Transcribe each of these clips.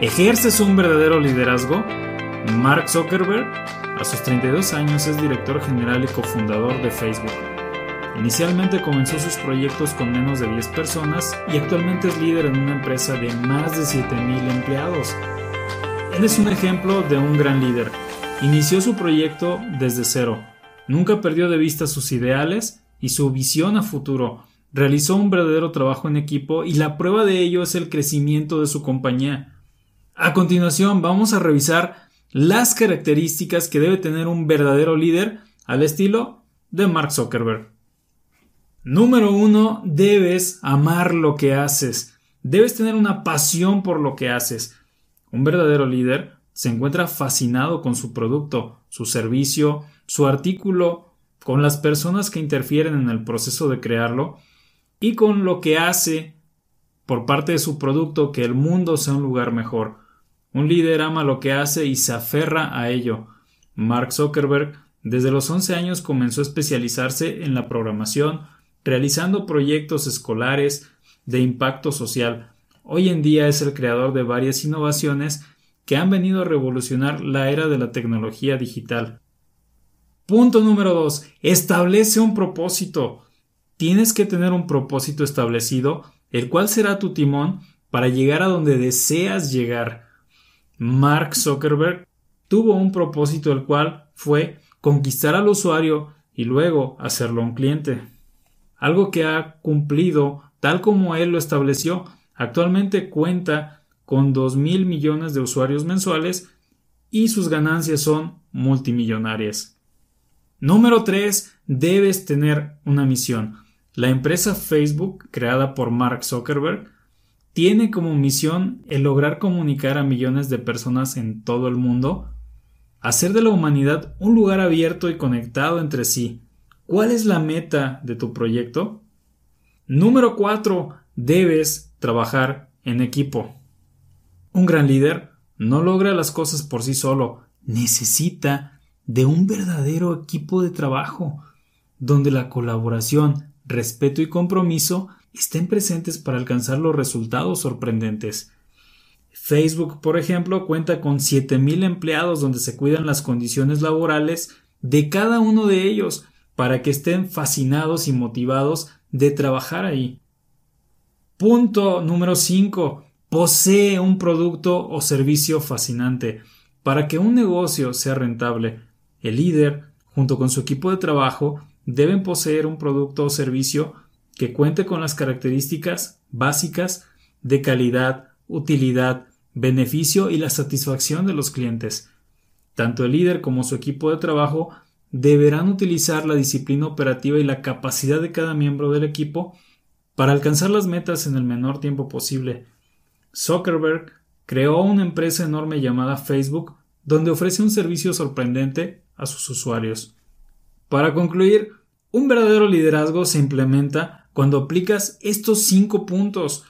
¿Ejerces un verdadero liderazgo? Mark Zuckerberg, a sus 32 años, es director general y cofundador de Facebook. Inicialmente comenzó sus proyectos con menos de 10 personas y actualmente es líder en una empresa de más de 7.000 empleados. Él es un ejemplo de un gran líder. Inició su proyecto desde cero. Nunca perdió de vista sus ideales y su visión a futuro. Realizó un verdadero trabajo en equipo y la prueba de ello es el crecimiento de su compañía. A continuación vamos a revisar las características que debe tener un verdadero líder al estilo de Mark Zuckerberg. Número uno, debes amar lo que haces. Debes tener una pasión por lo que haces. Un verdadero líder se encuentra fascinado con su producto, su servicio, su artículo, con las personas que interfieren en el proceso de crearlo y con lo que hace por parte de su producto que el mundo sea un lugar mejor. Un líder ama lo que hace y se aferra a ello. Mark Zuckerberg desde los 11 años comenzó a especializarse en la programación, realizando proyectos escolares de impacto social. Hoy en día es el creador de varias innovaciones que han venido a revolucionar la era de la tecnología digital. Punto número 2. Establece un propósito. Tienes que tener un propósito establecido, el cual será tu timón para llegar a donde deseas llegar. Mark Zuckerberg tuvo un propósito el cual fue conquistar al usuario y luego hacerlo un cliente. Algo que ha cumplido tal como él lo estableció. Actualmente cuenta con dos mil millones de usuarios mensuales y sus ganancias son multimillonarias. Número 3. Debes tener una misión. La empresa Facebook, creada por Mark Zuckerberg, tiene como misión el lograr comunicar a millones de personas en todo el mundo, hacer de la humanidad un lugar abierto y conectado entre sí. ¿Cuál es la meta de tu proyecto? Número 4. Debes trabajar en equipo. Un gran líder no logra las cosas por sí solo, necesita de un verdadero equipo de trabajo, donde la colaboración, respeto y compromiso estén presentes para alcanzar los resultados sorprendentes. Facebook, por ejemplo, cuenta con 7.000 empleados donde se cuidan las condiciones laborales de cada uno de ellos para que estén fascinados y motivados de trabajar ahí. Punto número 5. Posee un producto o servicio fascinante. Para que un negocio sea rentable, el líder, junto con su equipo de trabajo, deben poseer un producto o servicio que cuente con las características básicas de calidad, utilidad, beneficio y la satisfacción de los clientes. Tanto el líder como su equipo de trabajo deberán utilizar la disciplina operativa y la capacidad de cada miembro del equipo para alcanzar las metas en el menor tiempo posible. Zuckerberg creó una empresa enorme llamada Facebook donde ofrece un servicio sorprendente a sus usuarios. Para concluir, un verdadero liderazgo se implementa cuando aplicas estos cinco puntos,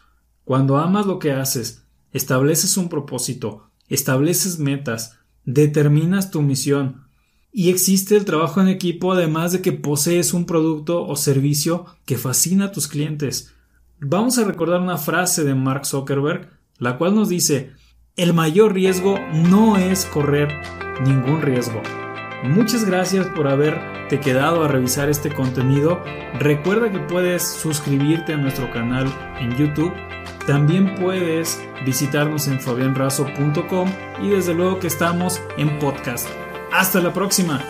cuando amas lo que haces, estableces un propósito, estableces metas, determinas tu misión, y existe el trabajo en equipo además de que posees un producto o servicio que fascina a tus clientes. Vamos a recordar una frase de Mark Zuckerberg, la cual nos dice, el mayor riesgo no es correr ningún riesgo. Muchas gracias por haberte quedado a revisar este contenido. Recuerda que puedes suscribirte a nuestro canal en YouTube. También puedes visitarnos en fabianrazo.com y desde luego que estamos en podcast. Hasta la próxima.